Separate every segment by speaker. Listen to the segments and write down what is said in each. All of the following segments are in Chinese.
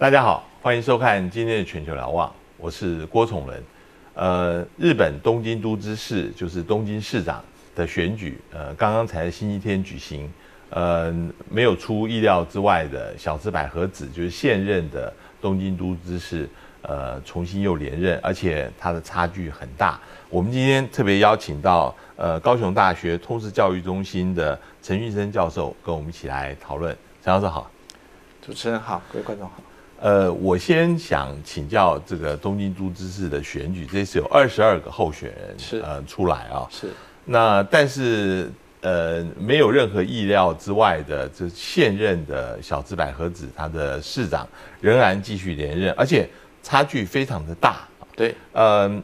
Speaker 1: 大家好，欢迎收看今天的全球瞭望，我是郭崇仁。呃，日本东京都知事就是东京市长的选举，呃，刚刚才星期天举行，呃，没有出意料之外的，小池百合子就是现任的东京都知事，呃，重新又连任，而且他的差距很大。我们今天特别邀请到呃高雄大学通识教育中心的陈玉生教授，跟我们一起来讨论。陈教授好，
Speaker 2: 主持人好，各位观众好。
Speaker 1: 呃，我先想请教这个东京都知事的选举，这次有二十二个候选人
Speaker 2: 是。
Speaker 1: 呃出来啊，
Speaker 2: 是。
Speaker 1: 那但是呃没有任何意料之外的，这现任的小资百合子他的市长仍然继续连任，而且差距非常的大。
Speaker 2: 对，
Speaker 1: 呃，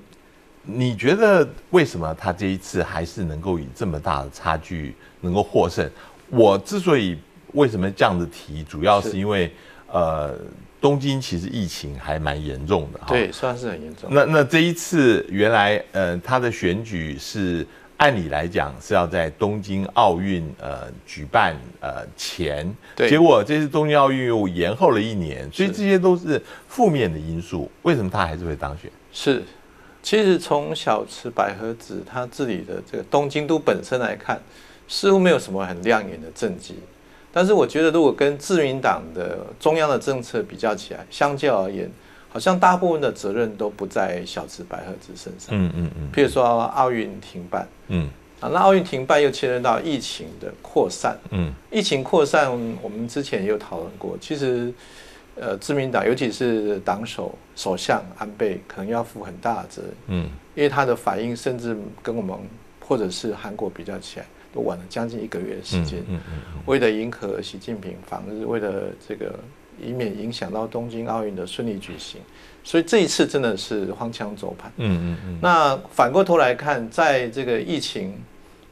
Speaker 1: 你觉得为什么他这一次还是能够以这么大的差距能够获胜？我之所以为什么这样子提，主要是。
Speaker 2: 是
Speaker 1: 因为呃。东京其实疫情还蛮严重的，哈
Speaker 2: 对，算是很严重。
Speaker 1: 那那这一次原来呃他的选举是按理来讲是要在东京奥运呃举办呃前，
Speaker 2: 对
Speaker 1: 结果这次东京奥运又延后了一年，所以
Speaker 2: 是
Speaker 1: 这些都是负面的因素。为什么他还是会当选？
Speaker 2: 是，其实从小池百合子他治理的这个东京都本身来看，似乎没有什么很亮眼的政绩。但是我觉得，如果跟自民党的中央的政策比较起来，相较而言，好像大部分的责任都不在小池百合子身上。
Speaker 1: 嗯嗯嗯
Speaker 2: 譬如说奥运停办
Speaker 1: 嗯
Speaker 2: 啊，那奥运停办又牵涉到疫情的扩散。
Speaker 1: 嗯
Speaker 2: 疫情扩散，我们之前也有讨论过。其实，呃，自民党尤其是党首首相安倍，可能要负很大的责任，
Speaker 1: 嗯
Speaker 2: 因为他的反应甚至跟我们或者是韩国比较起来，都晚了将近一个月的时间。
Speaker 1: 嗯嗯
Speaker 2: 为了迎合习近平访日，为了这个以免影响到东京奥运的顺利举行，所以这一次真的是荒腔走板。
Speaker 1: 嗯嗯嗯
Speaker 2: 那反过头来看，在这个疫情，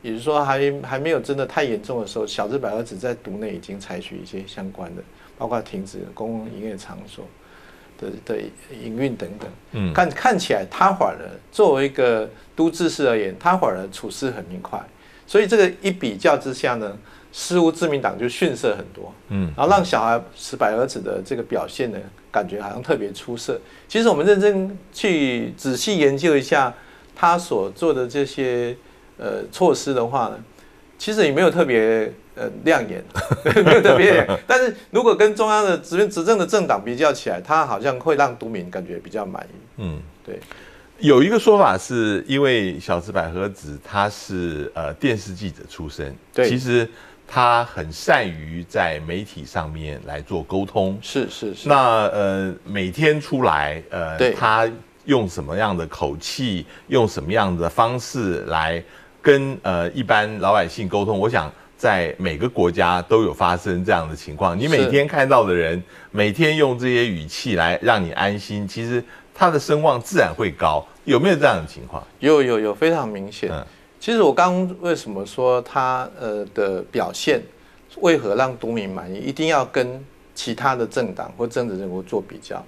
Speaker 2: 也就是说还还没有真的太严重的时候，小日百合子在独内已经采取一些相关的，包括停止公共营业场所的的营运等等。
Speaker 1: 嗯
Speaker 2: 看看起来他反而作为一个都知事而言，他反而处事很明快，所以这个一比较之下呢，似乎自民党就逊色很多。
Speaker 1: 嗯
Speaker 2: 然后让小孩石百合子的这个表现呢，感觉好像特别出色。其实我们认真去仔细研究一下他所做的这些呃措施的话呢，其实也没有特别呃亮眼，没有特别。但是如果跟中央的执执政的政党比较起来，他好像会让都民感觉比较满意。
Speaker 1: 嗯。
Speaker 2: 对，
Speaker 1: 有一个说法是因为小池百合子她是呃电视记者出身，
Speaker 2: 对
Speaker 1: 其实她很善于在媒体上面来做沟通。
Speaker 2: 是是是，
Speaker 1: 那呃每天出来，呃
Speaker 2: 对
Speaker 1: 她用什么样的口气，用什么样的方式来跟呃一般老百姓沟通？我想。在每个国家都有发生这样的情况，你每天看到的人，每天用这些语气来让你安心，其实他的声望自然会高。有没有这样的情况？
Speaker 2: 有有有非常明显。
Speaker 1: 嗯
Speaker 2: 其实我刚刚为什么说他呃的表现为何让都民满意，一定要跟其他的政党或政治人物做比较，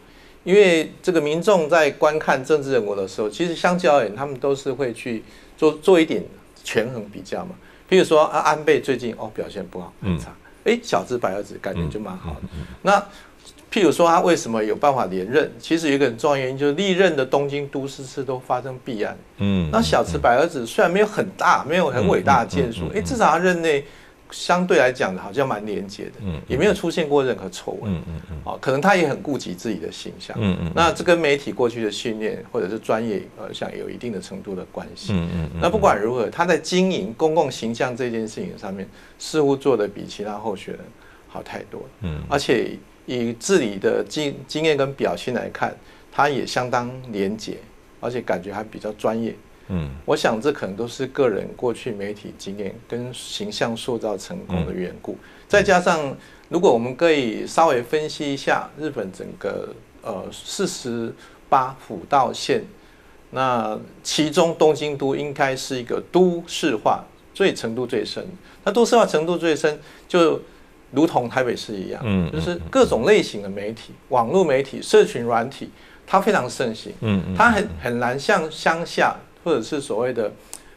Speaker 2: 因为这个民众在观看政治人物的时候，其实相较而言，他们都是会去做做一点权衡比较嘛。譬如说啊，安倍最近哦表现不好，很差，哎、小资白儿子感觉就蛮好的。那譬如说他为什么有办法连任？其实有一个很重要原因，就是历任的东京都市市都发生弊案。
Speaker 1: 嗯
Speaker 2: 那小池百合子虽然没有很大，没有很伟大的建树，哎，至少他任内相对来讲好像蛮廉洁的，
Speaker 1: 嗯
Speaker 2: 也没有出现过任何丑闻。
Speaker 1: 嗯嗯嗯
Speaker 2: 哦，可能他也很顾及自己的形象。
Speaker 1: 嗯嗯
Speaker 2: 那这跟媒体过去的训练或者是专业，呃，想有一定的程度的关系。
Speaker 1: 嗯嗯
Speaker 2: 那不管如何，他在经营公共形象这件事情上面，似乎做的比其他候选人好太多。
Speaker 1: 嗯
Speaker 2: 而且以治理的经经验跟表现来看，他也相当廉洁，而且感觉还比较专业。
Speaker 1: 嗯
Speaker 2: 我想这可能都是个人过去媒体经验跟形象塑造成功的缘故，再加上如果我们可以稍微分析一下日本整个呃四十八府道县，那其中东京都应该是一个都市化最程度最深，那都市化程度最深就。如同台北市一样，
Speaker 1: 嗯
Speaker 2: 就是各种类型的媒体、网络媒体、社群软体，它非常盛行。
Speaker 1: 嗯嗯
Speaker 2: 它很很难像乡下或者是所谓的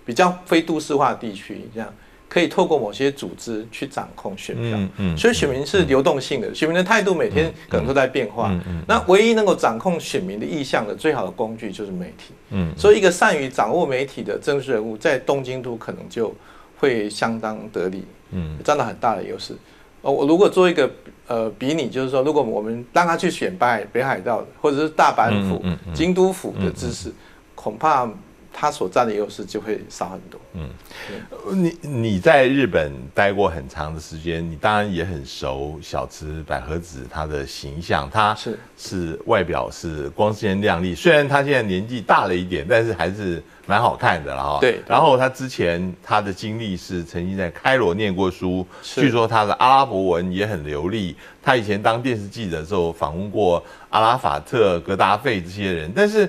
Speaker 2: 比较非都市化地区这样可以透过某些组织去掌控选票。
Speaker 1: 嗯嗯
Speaker 2: 所以选民是流动性的，选民的态度每天可能都在变化。嗯那唯一能够掌控选民的意向的最好的工具就是媒体。
Speaker 1: 嗯
Speaker 2: 所以一个善于掌握媒体的政治人物，在东京都可能就会相当得力，
Speaker 1: 嗯
Speaker 2: 占到很大的优势。哦，我如果做一个呃比拟，就是说，如果我们让他去选北海北海道或者是大阪府、
Speaker 1: 嗯嗯嗯
Speaker 2: 京都府的知识，恐怕他所占的优势就会少很多。
Speaker 1: 嗯你你在日本待过很长的时间，你当然也很熟小池百合子她的形象，她
Speaker 2: 是
Speaker 1: 是外表是光鲜亮丽，虽然她现在年纪大了一点，但是还是蛮好看的了哈。
Speaker 2: 对
Speaker 1: 然后她之前她的经历是曾经在开罗念过书，
Speaker 2: 是
Speaker 1: 据说她的阿拉伯文也很流利。她以前当电视记者的时候访问过阿拉法特、格达费这些人，但是。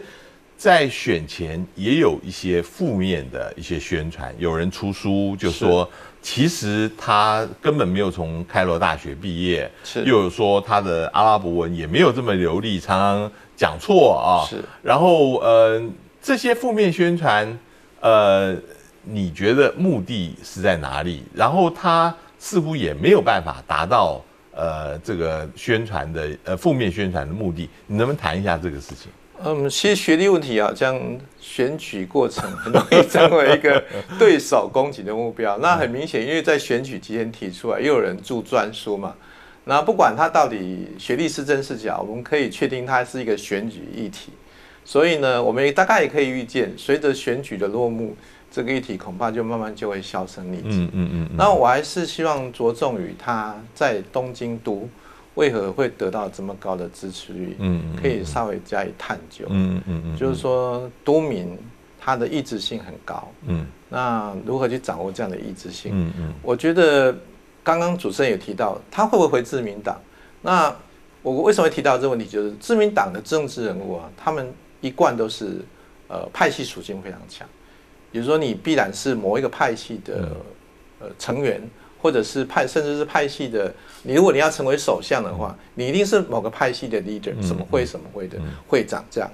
Speaker 1: 在选前也有一些负面的一些宣传，有人出书就说，其实他根本没有从开罗大学毕业，
Speaker 2: 是
Speaker 1: 又有说他的阿拉伯文也没有这么流利，常常讲错啊。
Speaker 2: 是
Speaker 1: 然后呃，这些负面宣传，呃，你觉得目的是在哪里？然后他似乎也没有办法达到呃这个宣传的呃负面宣传的目的，你能不能谈一下这个事情？
Speaker 2: 嗯，其实学历问题啊，这样选举过程很容易成为一个对手攻击的目标。那很明显，因为在选举期间提出来，又有人著专书嘛。那不管他到底学历是真是假，我们可以确定他是一个选举议题。所以呢，我们也大概也可以预见，随着选举的落幕，这个议题恐怕就慢慢就会销声匿迹。
Speaker 1: 嗯嗯嗯
Speaker 2: 那我还是希望着重于他在东京都为何会得到这么高的支持率，
Speaker 1: 嗯嗯
Speaker 2: 可以稍微加以探究。
Speaker 1: 嗯嗯嗯，
Speaker 2: 就是说，都民他的意志性很高，
Speaker 1: 嗯
Speaker 2: 那如何去掌握这样的意志性？
Speaker 1: 嗯嗯
Speaker 2: 我觉得刚刚主持人也提到，他会不会回自民党？那我为什么会提到这个问题？就是自民党的政治人物啊，他们一贯都是呃派系属性非常强，比如说你必然是某一个派系的呃成员，或者是派甚至是派系的，你如果你要成为首相的话，你一定是某个派系的 leader，什么会什么会的会长这样。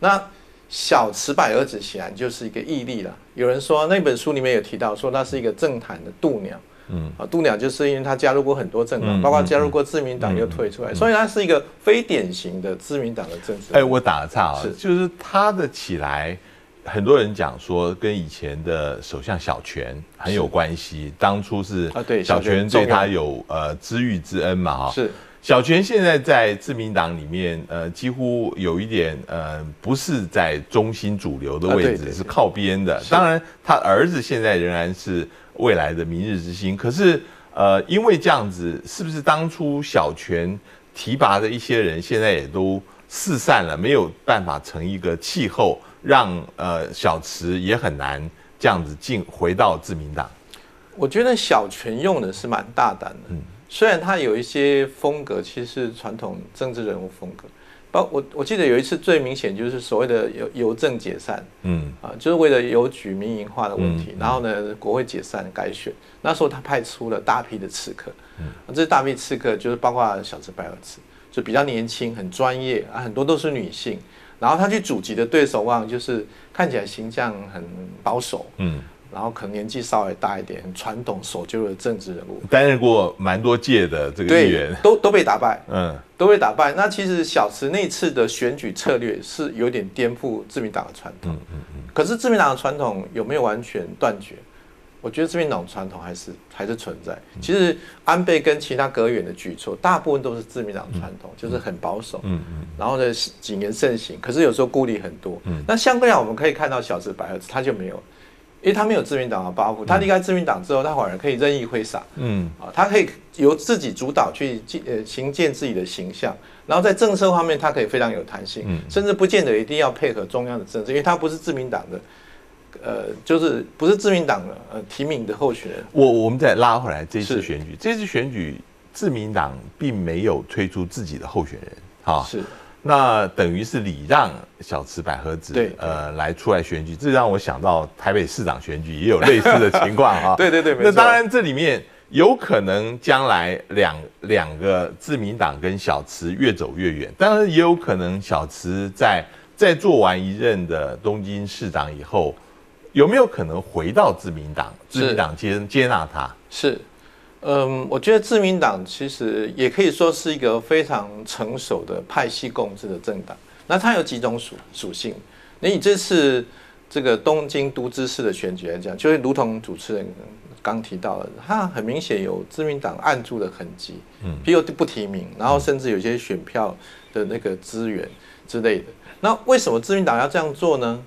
Speaker 2: 那小池百合子显然就是一个毅力了。有人说那本书里面有提到说他是一个政坛的度鸟，
Speaker 1: 嗯
Speaker 2: 啊，渡鸟就是因为他加入过很多政党，
Speaker 1: 嗯
Speaker 2: 包括加入过自民党又退出来，所以他是一个非典型的自民党的政治
Speaker 1: 哎。我打个岔啊
Speaker 2: 是，
Speaker 1: 就是他的起来，很多人讲说跟以前的首相小泉很有关系。当初是
Speaker 2: 啊对
Speaker 1: 小
Speaker 2: 小泉
Speaker 1: 泉对他有呃知遇之恩嘛哈。
Speaker 2: 是
Speaker 1: 小泉现在在自民党里面，呃，几乎有一点呃，不是在中心主流的位置，
Speaker 2: 啊对对对
Speaker 1: 是靠边的。
Speaker 2: 是
Speaker 1: 当然，他儿子现在仍然是未来的明日之星。可是，呃，因为这样子，是不是当初小泉提拔的一些人，现在也都四散了，没有办法成一个气候，让呃小池也很难这样子进回到自民党。
Speaker 2: 我觉得小泉用的是蛮大胆的，
Speaker 1: 嗯。
Speaker 2: 虽然他有一些风格其实是传统政治人物风格，包我我记得有一次最明显就是所谓的邮邮政解散
Speaker 1: 嗯。
Speaker 2: 啊，就是为了邮局民营化的问题，
Speaker 1: 嗯
Speaker 2: 然后呢国会解散改选，那时候他派出了大批的刺客，
Speaker 1: 嗯。
Speaker 2: 啊这大批刺客就是包括小池百合子，就比较年轻很专业啊，很多都是女性，然后他去阻击的对手往往就是看起来形象很保守，
Speaker 1: 嗯，
Speaker 2: 然后可能年纪稍微大一点，很传统守旧的政治人物，
Speaker 1: 担任过蛮多届的这个议员。
Speaker 2: 都都被打败，
Speaker 1: 嗯
Speaker 2: 都被打败。那其实小池那次的选举策略是有点颠覆自民党的传统，
Speaker 1: 嗯嗯嗯
Speaker 2: 可是自民党的传统有没有完全断绝？我觉得自民党的传统还是还是存在。
Speaker 1: 嗯
Speaker 2: 其实安倍跟其他阁员的举措，大部分都是自民党传统，就是很保守，
Speaker 1: 嗯嗯
Speaker 2: 然后呢谨言慎行，可是有时候顾虑很多。
Speaker 1: 嗯
Speaker 2: 那相对来，我们可以看到小池百合子他就没有，因为他没有自民党的包袱，他离开自民党之后，他反而可以任意挥洒。
Speaker 1: 嗯
Speaker 2: 啊，他可以由自己主导去建呃形建自己的形象，然后在政策方面，他可以非常有弹性，
Speaker 1: 嗯
Speaker 2: 甚至不见得一定要配合中央的政策，因为他不是自民党的，呃，就是不是自民党的呃提名的候选人。
Speaker 1: 我我们再拉回来这次选举，这次选举自民党并没有推出自己的候选人，哈，
Speaker 2: 是
Speaker 1: 那等于是礼让小池百合子
Speaker 2: 对
Speaker 1: 呃来出来选举，这让我想到台北市长选举也有类似的情况哈。
Speaker 2: 对对对，
Speaker 1: 那当然这里面有可能将来两两个自民党跟小池越走越远，当然也有可能小池在在做完一任的东京市长以后。有没有可能回到自民党？自民党接接纳他？
Speaker 2: 是，嗯，我觉得自民党其实也可以说是一个非常成熟的派系共治的政党。那它有几种属属性？那以这次这个东京都知事的选举来讲，就是如同主持人刚提到的，它很明显有自民党按住的痕迹，嗯，比如不提名，然后甚至有些选票的那个资源之类的。那为什么自民党要这样做呢？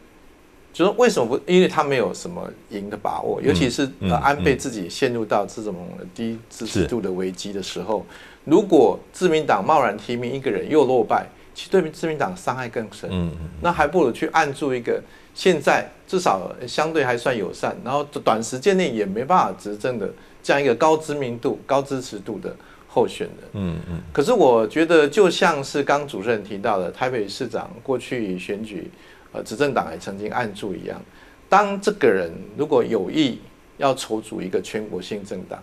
Speaker 2: 就是为什么不？因为他没有什么赢的把握，尤其是安倍自己陷入到这种低支持度的危机的时候，如果自民党贸然提名一个人又落败，其实对自民党伤害更深。
Speaker 1: 嗯嗯
Speaker 2: 那还不如去按住一个现在至少相对还算友善，然后短时间内也没办法执政的这样一个高知名度、高支持度的候选人。
Speaker 1: 嗯嗯
Speaker 2: 可是我觉得，就像是刚主持人提到的，台北市长过去选举，呃，执政党也曾经按住一样。当这个人如果有意要筹组一个全国性政党，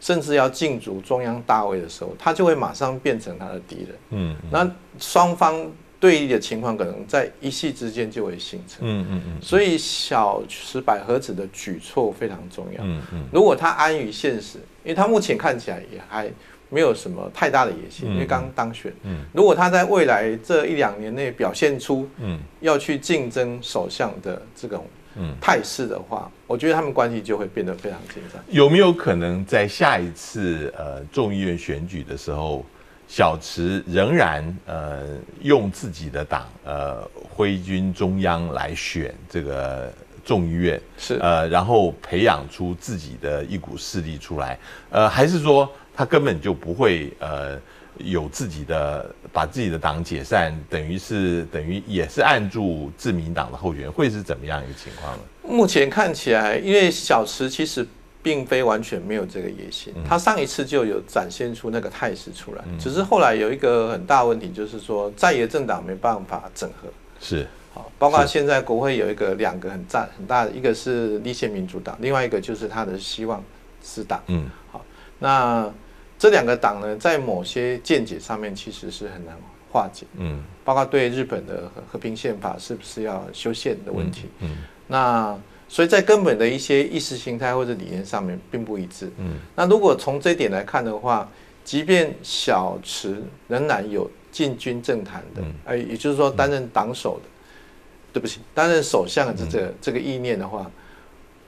Speaker 2: 甚至要竞逐中央大位的时候，他就会马上变成他的敌人。
Speaker 1: 嗯
Speaker 2: 那双方对立的情况，可能在一夕之间就会形成。
Speaker 1: 嗯嗯嗯
Speaker 2: 所以小池百合子的举措非常重要。
Speaker 1: 嗯嗯
Speaker 2: 如果他安于现实，因为他目前看起来也还没有什么太大的野心，
Speaker 1: 嗯
Speaker 2: 因为刚当选。
Speaker 1: 嗯
Speaker 2: 如果他在未来这一两年内表现出
Speaker 1: 嗯
Speaker 2: 要去竞争首相的这种
Speaker 1: 嗯，
Speaker 2: 态势的话，我觉得他们关系就会变得非常紧张。
Speaker 1: 有没有可能在下一次呃众议院选举的时候，小池仍然呃用自己的党呃挥军中央来选这个众议院？
Speaker 2: 是
Speaker 1: 呃，然后培养出自己的一股势力出来，呃，还是说他根本就不会呃有自己的把自己的党解散，等于是等于也是按住自民党的候选人，会是怎么样一个情况呢？
Speaker 2: 目前看起来，因为小池其实并非完全没有这个野心，他上一次就有展现出那个态势出来，只是后来有一个很大问题，就是说在野政党没办法整合。
Speaker 1: 是，
Speaker 2: 好，包括现在国会有一个两个很大很大的，一个是立宪民主党，另外一个就是他的希望私党。
Speaker 1: 嗯好
Speaker 2: 那这两个党呢，在某些见解上面其实是很难化解，
Speaker 1: 嗯。
Speaker 2: 包括对日本的和和平宪法是不是要修宪的问题。
Speaker 1: 嗯
Speaker 2: 那所以在根本的一些意识形态或者理念上面并不一致。
Speaker 1: 嗯。
Speaker 2: 那如果从这一点来看的话，即便小池仍然有进军政坛的
Speaker 1: 嗯，
Speaker 2: 呃，也就是说担任党首的，对不起，担任首相的这这个这个意念的话，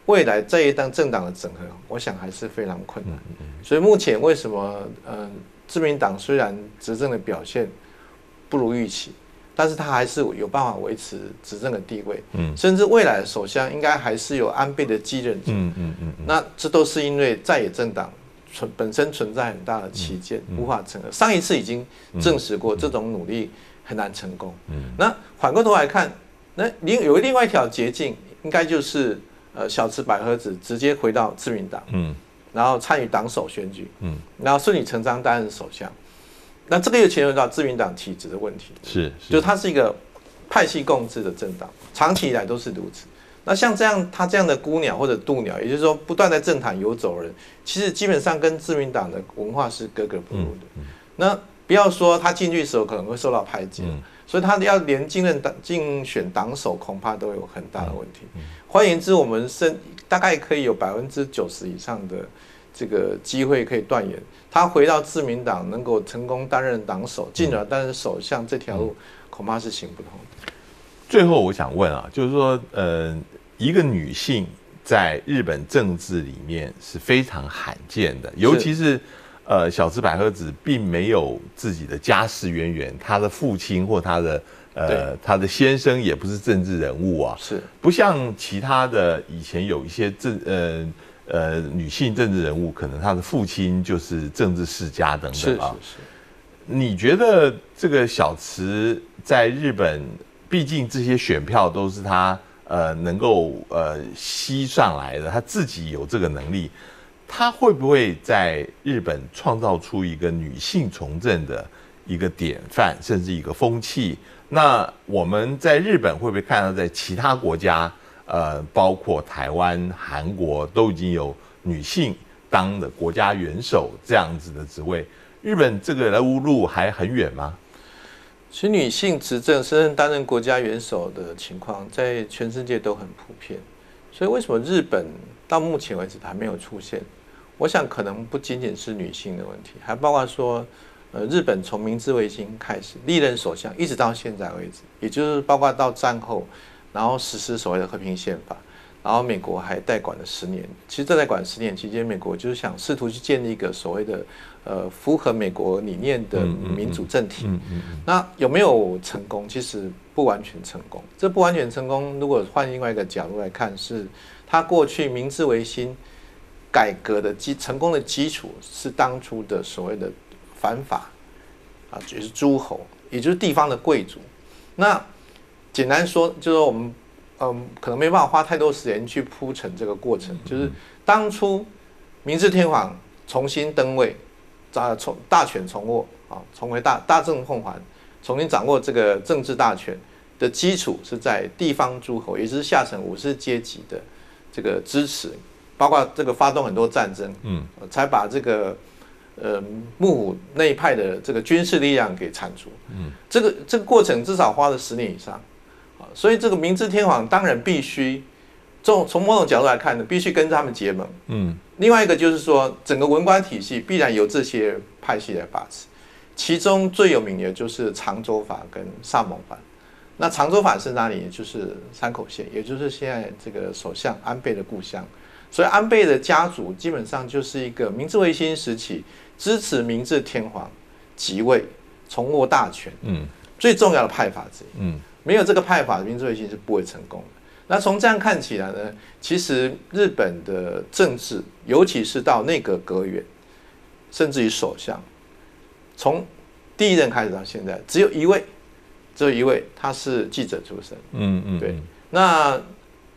Speaker 2: 未来这一档政党的整合，我想还是非常困难。所以目前为什么呃，自民党虽然执政的表现不如预期，但是他还是有办法维持执政的地位，
Speaker 1: 嗯
Speaker 2: 甚至未来的首相应该还是有安倍的继任者。
Speaker 1: 嗯嗯嗯嗯，
Speaker 2: 那这都是因为在野政党存本身存在很大的歧见，无法整合。上一次已经证实过，这种努力很难成功。
Speaker 1: 嗯
Speaker 2: 那反过头来看，那另有另外一条捷径，应该就是呃小池百合子直接回到自民党，
Speaker 1: 嗯
Speaker 2: 然后参与党首选举，
Speaker 1: 嗯
Speaker 2: 然后顺理成章担任首相。那这个又牵涉到自民党体制的问题。
Speaker 1: 是
Speaker 2: 就是它是一个派系共治的政党，长期以来都是如此。那像这样他这样的孤鸟或者渡鸟，也就是说不断在政坛游走的人，其实基本上跟自民党的文化是格格不入的。那不要说他进去的时候可能会受到排挤，
Speaker 1: 嗯
Speaker 2: 所以他要连竞任党竞选党首，恐怕都有很大的问题。换言之，我们甚大概可以有百分之九十以上的这个机会可以断言，他回到自民党能够成功担任党首，进而担任首相这条路，恐怕是行不通的。
Speaker 1: 最后我想问啊，就是说，呃，一个女性在日本政治里面是非常罕见的，尤其是呃，小池百合子并没有自己的家世渊源，她的父亲或她的呃
Speaker 2: 对
Speaker 1: 她的先生也不是政治人物啊，
Speaker 2: 是
Speaker 1: 不像其他的以前有一些政呃呃女性政治人物，可能她的父亲就是政治世家等等啊。
Speaker 2: 是是，
Speaker 1: 你觉得这个小池在日本，毕竟这些选票都是他呃能够呃吸上来的，他自己有这个能力，他会不会在日本创造出一个女性从政的一个典范，甚至一个风气？那我们在日本会不会看到，在其他国家，呃，包括台湾、韩国，都已经有女性当的国家元首这样子的职位？日本这个路路还很远吗？
Speaker 2: 其实女性执政甚至担任国家元首的情况，在全世界都很普遍。所以为什么日本到目前为止还没有出现？我想可能不仅仅是女性的问题，还包括说，呃，日本从明治维新开始历任首相一直到现在为止，也就是包括到战后，然后实施所谓的和平宪法。然后美国还代管了十年，其实，这代管十年期间，美国就是想试图去建立一个所谓的呃符合美国理念的民主政体。那有没有成功？其实不完全成功。这不完全成功，如果换另外一个角度来看，是他过去明治维新改革的基成功的基础是当初的所谓的反法啊，就是诸侯，也就是地方的贵族。那简单说，就是我们。嗯，可能没办法花太多时间去铺陈这个过程。就是当初明治天皇重新登位，啊，从大权重握啊，重回大大政奉还，重新掌握这个政治大权的基础是在地方诸侯，也就是下层武士阶级的这个支持，包括这个发动很多战争，嗯，才把这个呃幕府那一派的这个军事力量给铲除。嗯，这个这个过程至少花了十年以上。所以这个明治天皇当然必须，从从某种角度来看呢，必须跟他们结盟。嗯，另外一个就是说，整个文官体系必然由这些派系来把持，其中最有名的就是长州法跟萨蒙法。那长州法是哪里？就是山口县，也就是现在这个首相安倍的故乡。所以安倍的家族基本上就是一个明治维新时期支持明治天皇即位、重握大权，嗯，最重要的派法之一，嗯。没有这个派法，明治维新是不会成功的。那从这样看起来呢，其实日本的政治，尤其是到内阁阁员，甚至于首相，从第一任开始到现在，只有一位，只有一位，他是记者出身。嗯嗯，对。那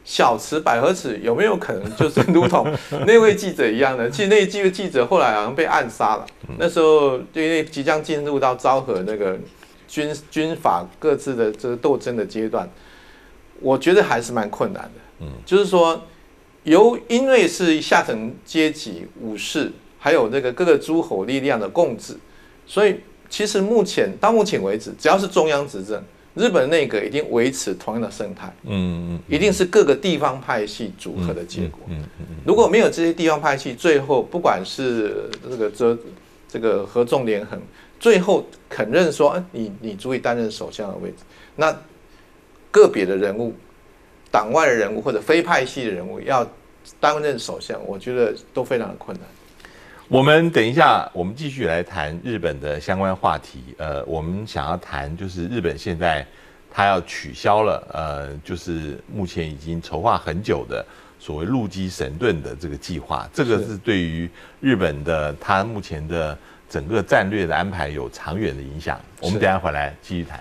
Speaker 2: 小池百合子有没有可能就是如同 那位记者一样的？其实那几位记者后来好像被暗杀了。那时候因为即将进入到昭和那个。军军阀各自的这个斗争的阶段，我觉得还是蛮困难的。嗯，就是说，由因为是下层阶级武士，还有那个各个诸侯力量的共治，所以其实目前到目前为止，只要是中央执政，日本内阁一定维持同样的生态。嗯嗯，一定是各个地方派系组合的结果。嗯嗯嗯，如果没有这些地方派系，最后不管是这个这这个合纵连横。最后肯认说，你你足以担任首相的位置。那个别的人物、党外的人物或者非派系的人物要担任首相，我觉得都非常的困难。
Speaker 1: 我们等一下，我们继续来谈日本的相关话题。呃，我们想要谈就是日本现在他要取消了，呃，就是目前已经筹划很久的所谓陆基神盾的这个计划。这个是对于日本的他目前的。整个战略的安排有长远的影响，我们等下回来继续谈。